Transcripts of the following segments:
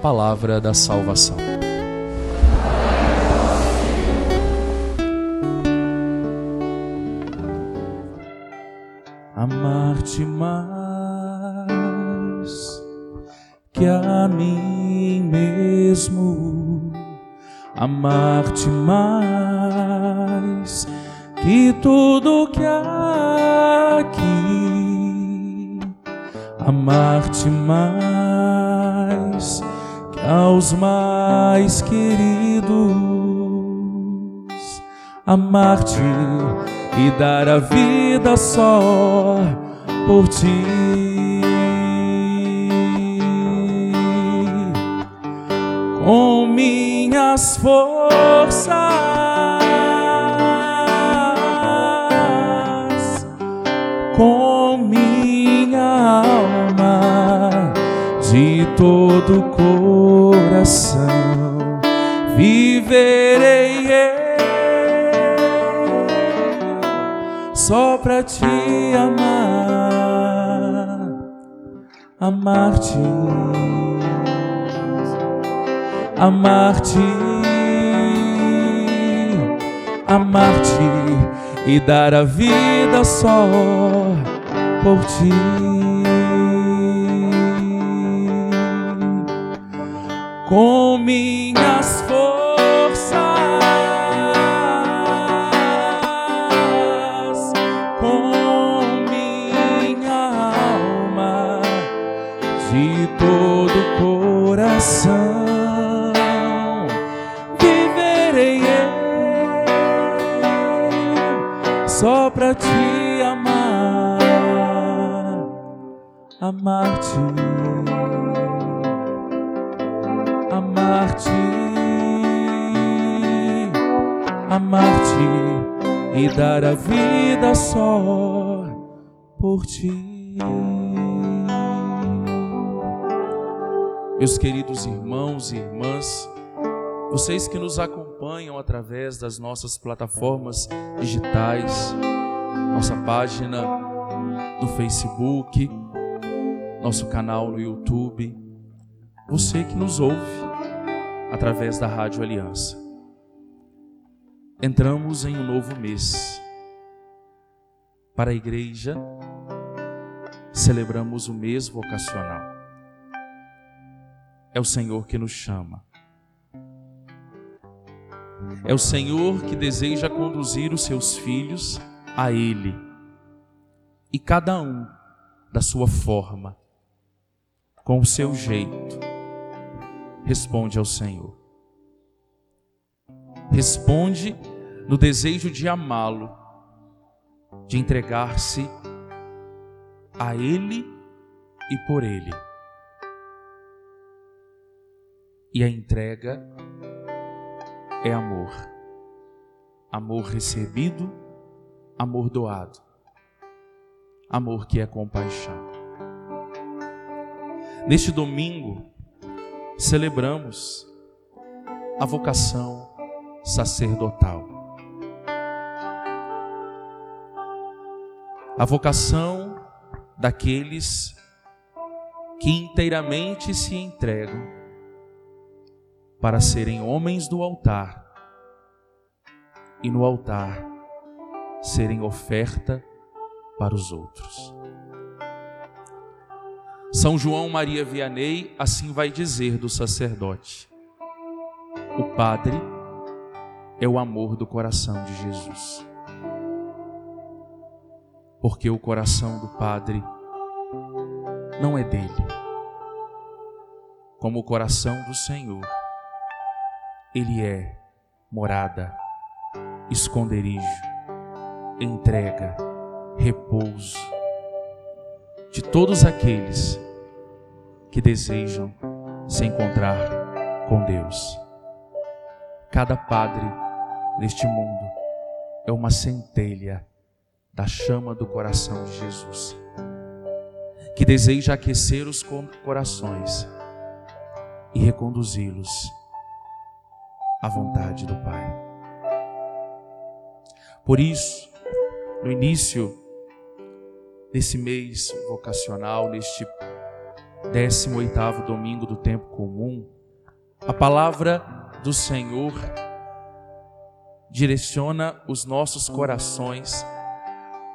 palavra da salvação. Amar-te mais que a mim mesmo, amar-te mais que tudo que há aqui, amar-te mais aos mais queridos, amar-te e dar a vida só por ti. Com minhas forças, com de todo coração, viverei só pra te amar, amar-te, amar-te, amar-te e dar a vida só por ti. Com minhas forças. Vida só por ti. Meus queridos irmãos e irmãs, vocês que nos acompanham através das nossas plataformas digitais, nossa página no Facebook, nosso canal no YouTube, você que nos ouve através da Rádio Aliança entramos em um novo mês. Para a igreja, celebramos o mês vocacional. É o Senhor que nos chama. É o Senhor que deseja conduzir os seus filhos a Ele. E cada um da sua forma, com o seu jeito, responde ao Senhor responde no desejo de amá-lo, de entregar-se a Ele e por Ele. E a entrega é amor. Amor recebido, amor doado. Amor que é compaixão. Neste domingo, celebramos a vocação sacerdotal. A vocação daqueles que inteiramente se entregam para serem homens do altar e no altar serem oferta para os outros. São João Maria Vianney assim vai dizer do sacerdote: o padre é o amor do coração de Jesus. Porque o coração do Padre não é dele, como o coração do Senhor, ele é morada, esconderijo, entrega, repouso de todos aqueles que desejam se encontrar com Deus. Cada padre neste mundo é uma centelha da chama do coração de Jesus, que deseja aquecer os corações e reconduzi-los à vontade do Pai. Por isso, no início desse mês vocacional, neste 18º domingo do tempo comum, a palavra do Senhor direciona os nossos corações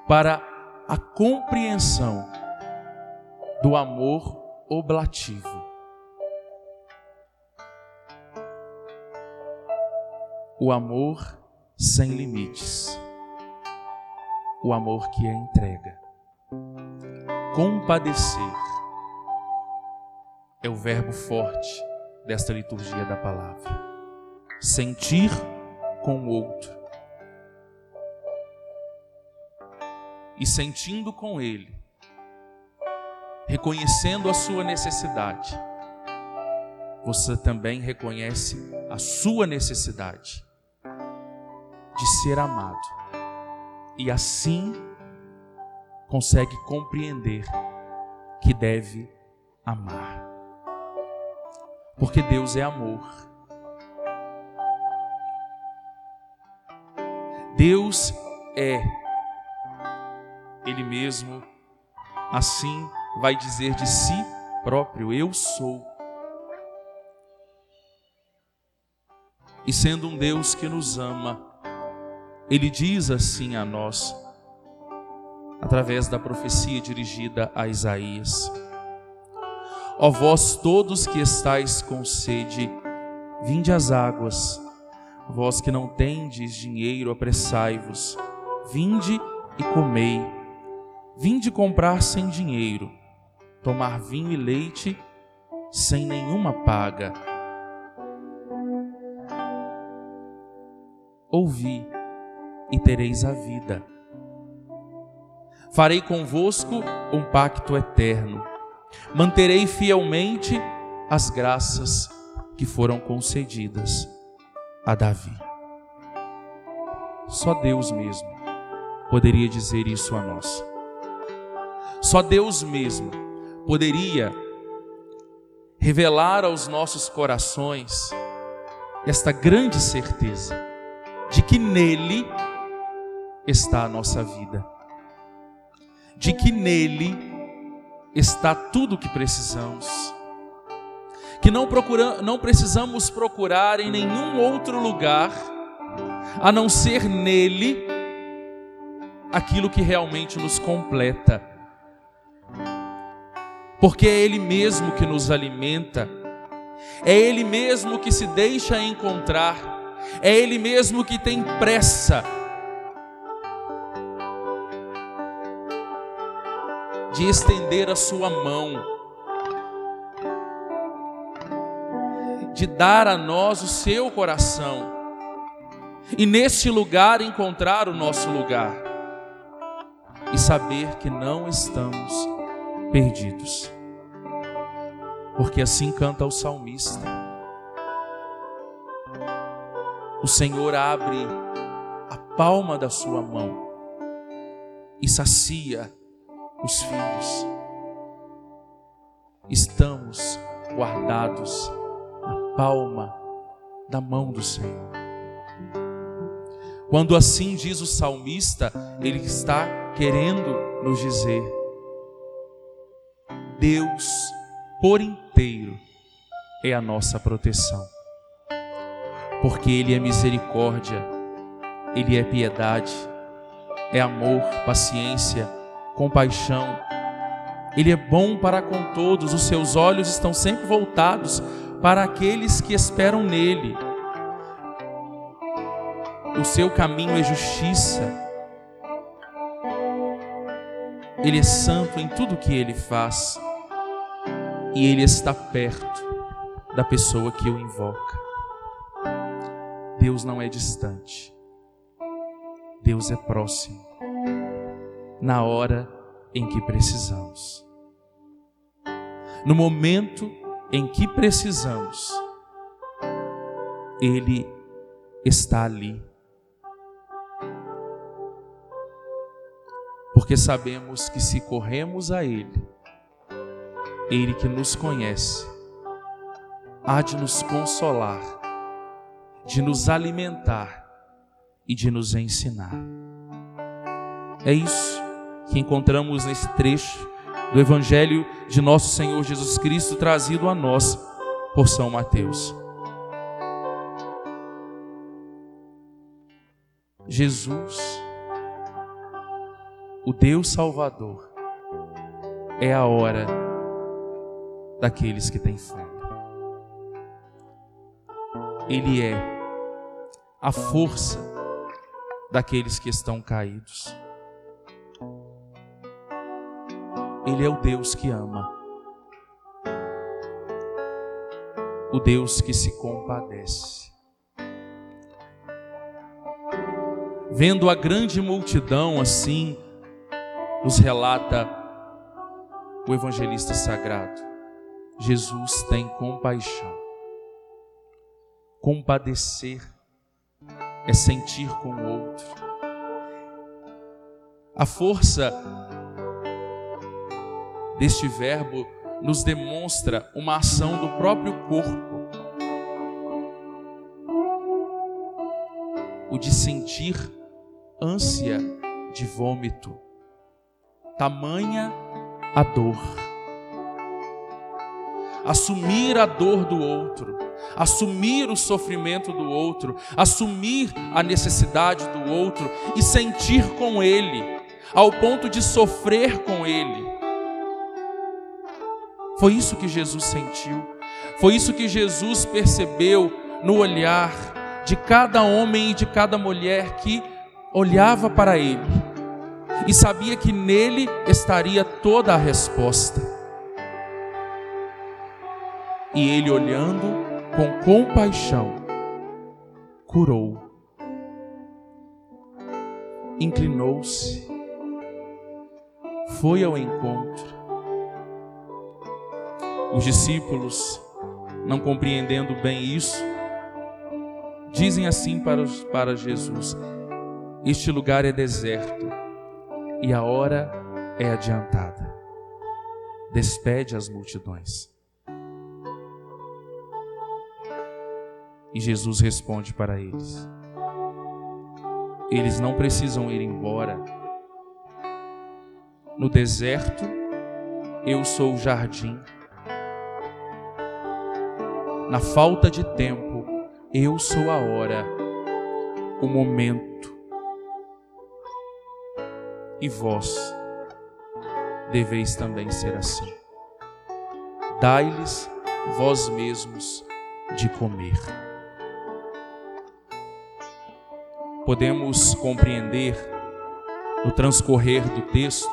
para a compreensão do amor oblativo. O amor sem limites. O amor que é entrega. Compadecer é o verbo forte desta liturgia da palavra. Sentir com o outro. E sentindo com ele, reconhecendo a sua necessidade, você também reconhece a sua necessidade de ser amado. E assim consegue compreender que deve amar. Porque Deus é amor. Deus é Ele mesmo, assim vai dizer de si próprio: Eu sou. E sendo um Deus que nos ama, ele diz assim a nós, através da profecia dirigida a Isaías: Ó vós todos que estáis com sede, vinde às águas, vós que não tendes dinheiro, apressai-vos, vinde e comei, vinde comprar sem dinheiro, tomar vinho e leite sem nenhuma paga. Ouvi e tereis a vida. Farei convosco um pacto eterno. Manterei fielmente as graças que foram concedidas a Davi. Só Deus mesmo poderia dizer isso a nós. Só Deus mesmo poderia revelar aos nossos corações esta grande certeza de que nele está a nossa vida, de que nele está tudo o que precisamos, que não, procura, não precisamos procurar em nenhum outro lugar, a não ser nele, aquilo que realmente nos completa, porque é Ele mesmo que nos alimenta, é Ele mesmo que se deixa encontrar, é Ele mesmo que tem pressa. De estender a sua mão, de dar a nós o seu coração, e neste lugar encontrar o nosso lugar, e saber que não estamos perdidos, porque assim canta o salmista. O Senhor abre a palma da sua mão e sacia os filhos. Estamos guardados na palma da mão do Senhor. Quando assim diz o salmista, ele está querendo nos dizer: Deus por inteiro é a nossa proteção, porque Ele é misericórdia, Ele é piedade, é amor, paciência compaixão. Ele é bom para com todos, os seus olhos estão sempre voltados para aqueles que esperam nele. O seu caminho é justiça. Ele é santo em tudo que ele faz. E ele está perto da pessoa que o invoca. Deus não é distante. Deus é próximo na hora em que precisamos. No momento em que precisamos, Ele está ali. Porque sabemos que se corremos a Ele, Ele que nos conhece, há de nos consolar, de nos alimentar e de nos ensinar. É isso que encontramos nesse trecho do Evangelho de nosso Senhor Jesus Cristo, trazido a nós por São Mateus. Jesus, o Deus Salvador, é a hora daqueles que têm fome. Ele é a força daqueles que estão caídos. Ele é o Deus que ama, o Deus que se compadece. Vendo a grande multidão assim, nos relata o evangelista sagrado. Jesus tem compaixão. Compadecer é sentir com o outro. A força deste verbo nos demonstra uma ação do próprio corpo. O de sentir ânsia de vômito. Tamanha a dor. Assumir a dor do outro, assumir o sofrimento do outro, assumir a necessidade do outro e sentir com ele, ao ponto de sofrer com ele. Foi isso que Jesus sentiu, foi isso que Jesus percebeu no olhar de cada homem e de cada mulher que olhava para ele e sabia que nele estaria toda a resposta. E ele, olhando com compaixão, curou, inclinou-se, foi ao encontro. Os discípulos, não compreendendo bem isso, dizem assim para, para Jesus: Este lugar é deserto e a hora é adiantada. Despede as multidões. E Jesus responde para eles: Eles não precisam ir embora. No deserto, eu sou o jardim. Na falta de tempo, eu sou a hora, o momento. E vós deveis também ser assim. Dai-lhes vós mesmos de comer. podemos compreender no transcorrer do texto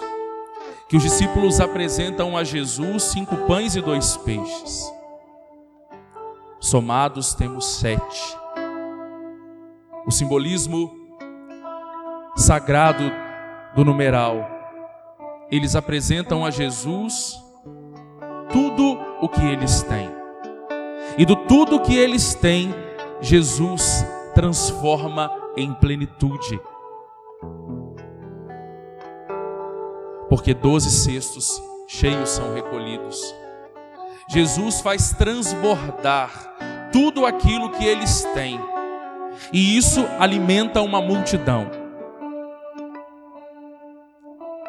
que os discípulos apresentam a Jesus cinco pães e dois peixes. Somados temos sete. O simbolismo sagrado do numeral. Eles apresentam a Jesus tudo o que eles têm. E do tudo que eles têm, Jesus transforma em plenitude. Porque doze cestos cheios são recolhidos. Jesus faz transbordar tudo aquilo que eles têm, e isso alimenta uma multidão.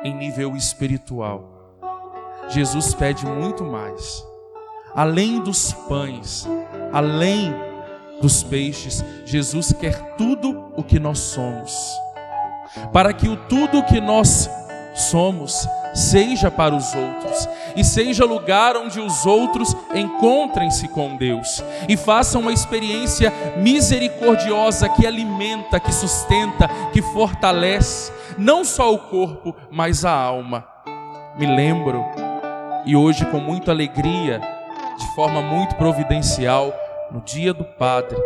Em nível espiritual, Jesus pede muito mais, além dos pães, além dos peixes, Jesus quer tudo o que nós somos, para que o tudo o que nós somos seja para os outros e seja lugar onde os outros encontrem-se com Deus e façam uma experiência misericordiosa que alimenta, que sustenta, que fortalece não só o corpo, mas a alma. Me lembro e hoje com muita alegria, de forma muito providencial, no dia do Padre,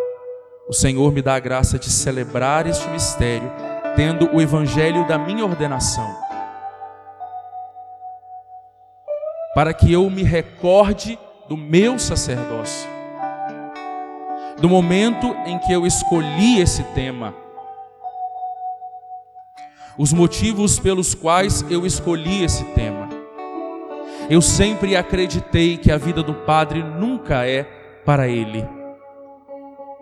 o Senhor me dá a graça de celebrar este mistério, tendo o evangelho da minha ordenação. Para que eu me recorde do meu sacerdócio, do momento em que eu escolhi esse tema, os motivos pelos quais eu escolhi esse tema. Eu sempre acreditei que a vida do padre nunca é para ele,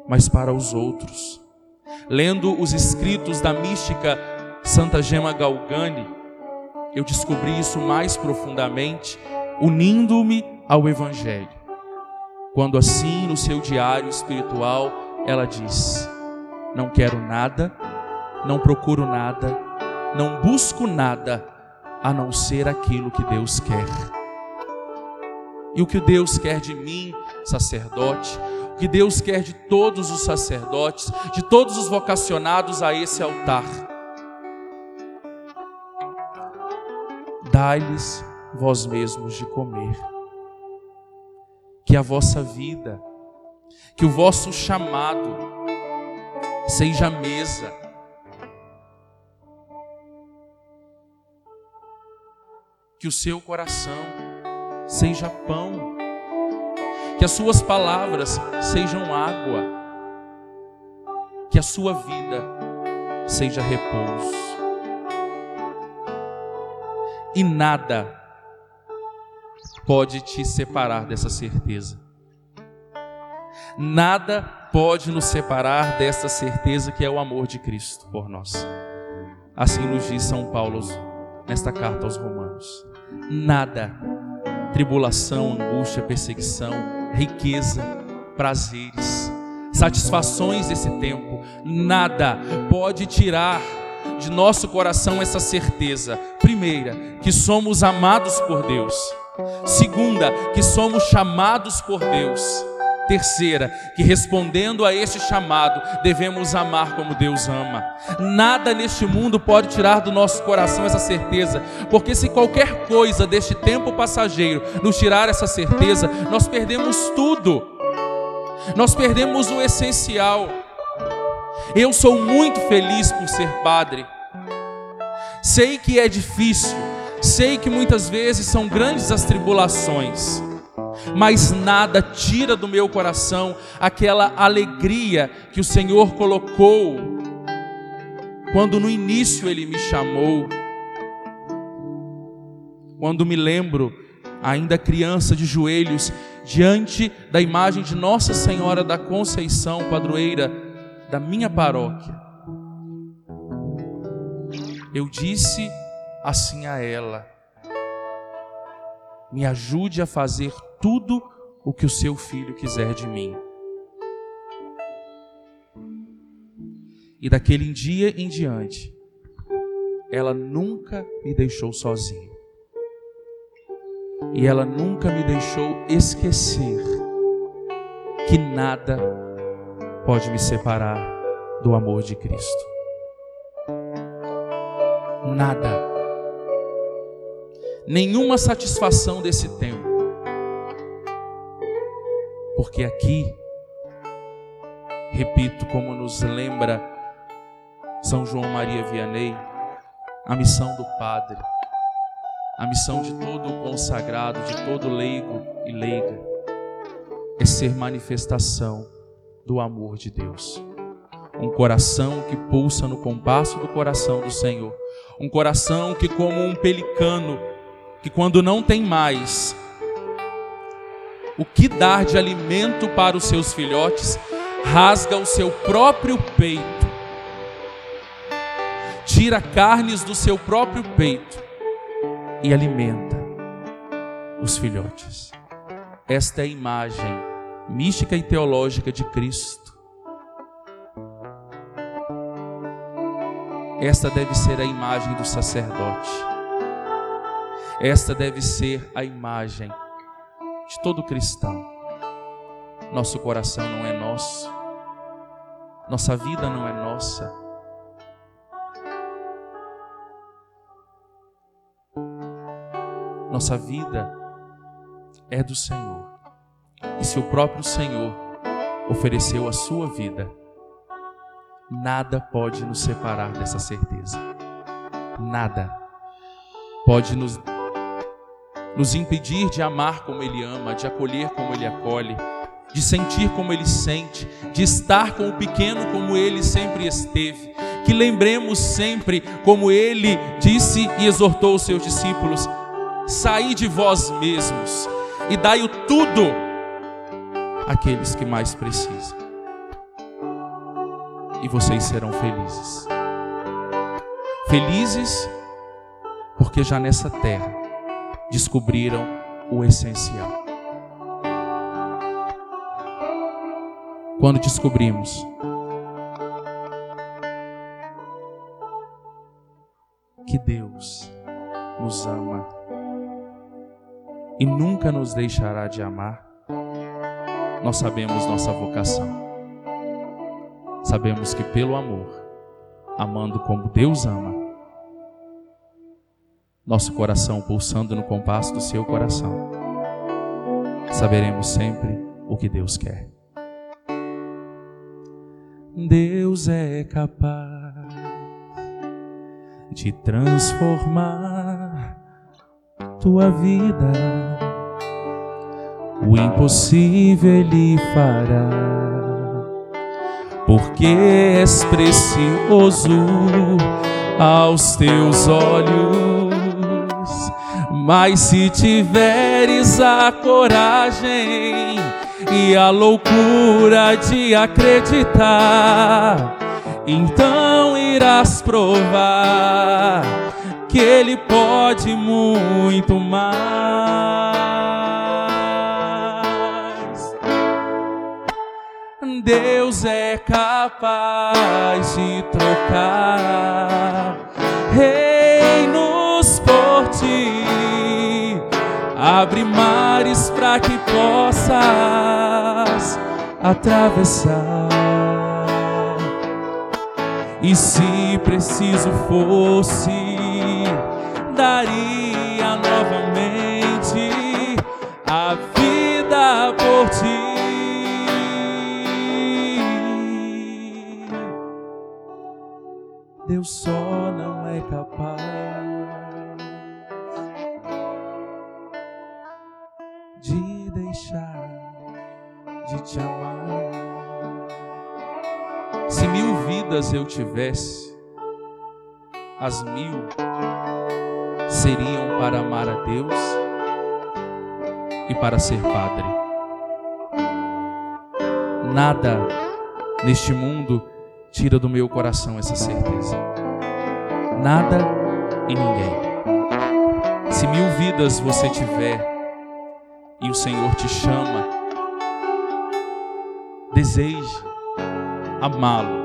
mas para os outros. Lendo os escritos da mística Santa Gema Galgani, Eu descobri isso mais profundamente unindo-me ao Evangelho. Quando assim, no seu diário espiritual, ela diz: Não quero nada, não procuro nada, não busco nada a não ser aquilo que Deus quer. E o que Deus quer de mim, sacerdote, o que Deus quer de todos os sacerdotes, de todos os vocacionados a esse altar. Dai-lhes vós mesmos de comer. Que a vossa vida, que o vosso chamado seja mesa, que o seu coração seja pão, que as suas palavras sejam água, que a sua vida seja repouso. E nada pode te separar dessa certeza. Nada pode nos separar dessa certeza que é o amor de Cristo por nós. Assim nos diz São Paulo nesta carta aos Romanos nada. Tribulação, angústia, perseguição, riqueza, prazeres, satisfações desse tempo, nada pode tirar de nosso coração essa certeza. Primeira, que somos amados por Deus. Segunda, que somos chamados por Deus. Terceira, que respondendo a este chamado, devemos amar como Deus ama. Nada neste mundo pode tirar do nosso coração essa certeza, porque se qualquer coisa deste tempo passageiro nos tirar essa certeza, nós perdemos tudo. Nós perdemos o essencial. Eu sou muito feliz por ser padre. Sei que é difícil, sei que muitas vezes são grandes as tribulações mas nada tira do meu coração aquela alegria que o Senhor colocou quando no início Ele me chamou. Quando me lembro, ainda criança de joelhos, diante da imagem de Nossa Senhora da Conceição, padroeira da minha paróquia, eu disse assim a ela: me ajude a fazer tudo o que o seu filho quiser de mim. E daquele dia em diante, ela nunca me deixou sozinho. E ela nunca me deixou esquecer que nada pode me separar do amor de Cristo. Nada. Nenhuma satisfação desse tempo porque aqui, repito, como nos lembra São João Maria Vianney, a missão do Padre, a missão de todo consagrado, de todo leigo e leiga, é ser manifestação do amor de Deus. Um coração que pulsa no compasso do coração do Senhor. Um coração que, como um pelicano, que quando não tem mais, o que dar de alimento para os seus filhotes, rasga o seu próprio peito, tira carnes do seu próprio peito e alimenta os filhotes. Esta é a imagem mística e teológica de Cristo. Esta deve ser a imagem do sacerdote. Esta deve ser a imagem de todo cristão. Nosso coração não é nosso, nossa vida não é nossa. Nossa vida é do Senhor. E se o próprio Senhor ofereceu a sua vida, nada pode nos separar dessa certeza. Nada pode nos nos impedir de amar como Ele ama, de acolher como Ele acolhe, de sentir como Ele sente, de estar com o pequeno como Ele sempre esteve. Que lembremos sempre como Ele disse e exortou os seus discípulos: saí de vós mesmos e dai-o tudo àqueles que mais precisam. E vocês serão felizes. Felizes porque já nessa terra descobriram o essencial. Quando descobrimos que Deus nos ama e nunca nos deixará de amar, nós sabemos nossa vocação. Sabemos que pelo amor, amando como Deus ama, nosso coração pulsando no compasso do seu coração, saberemos sempre o que Deus quer. Deus é capaz de transformar tua vida. O impossível Ele fará, porque és precioso aos teus olhos. Mas se tiveres a coragem e a loucura de acreditar, então irás provar que Ele pode muito mais. Deus é capaz de trocar reinos por Abre mares para que possas atravessar. E se preciso fosse, daria vidas eu tivesse, as mil seriam para amar a Deus e para ser padre. Nada neste mundo tira do meu coração essa certeza. Nada e ninguém. Se mil vidas você tiver e o Senhor te chama Deseje amá-lo,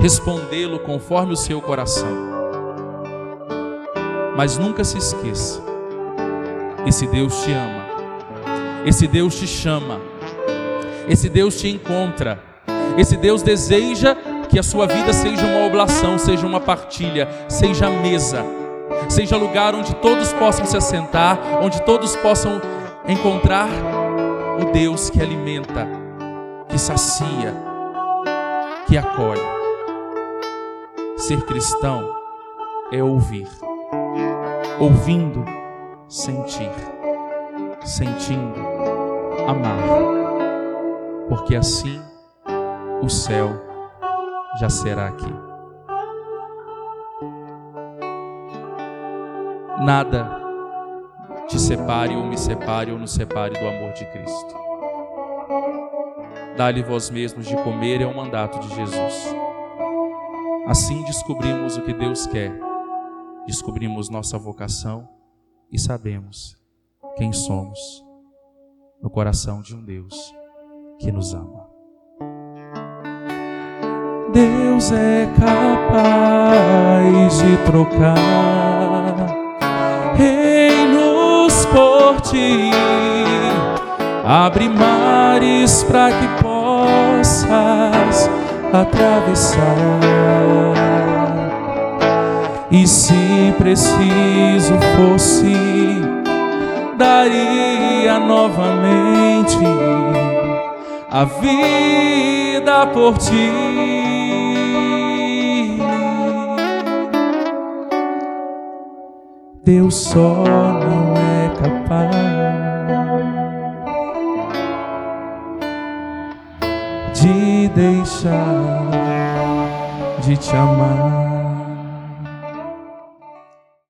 respondê-lo conforme o seu coração. Mas nunca se esqueça: esse Deus te ama, esse Deus te chama, esse Deus te encontra, esse Deus deseja que a sua vida seja uma oblação, seja uma partilha, seja mesa, seja lugar onde todos possam se assentar, onde todos possam encontrar o Deus que alimenta que sacia, que acolhe. Ser cristão é ouvir, ouvindo, sentir, sentindo, amar, porque assim o céu já será aqui. Nada te separe ou me separe ou nos separe do amor de Cristo. Dá-lhe vós mesmos de comer é o mandato de Jesus. Assim descobrimos o que Deus quer, descobrimos nossa vocação e sabemos quem somos no coração de um Deus que nos ama. Deus é capaz de trocar reinos por ti, abre mares para que possas atravessar. E se preciso fosse, daria novamente a vida por ti. Deus só não deixar de te amar.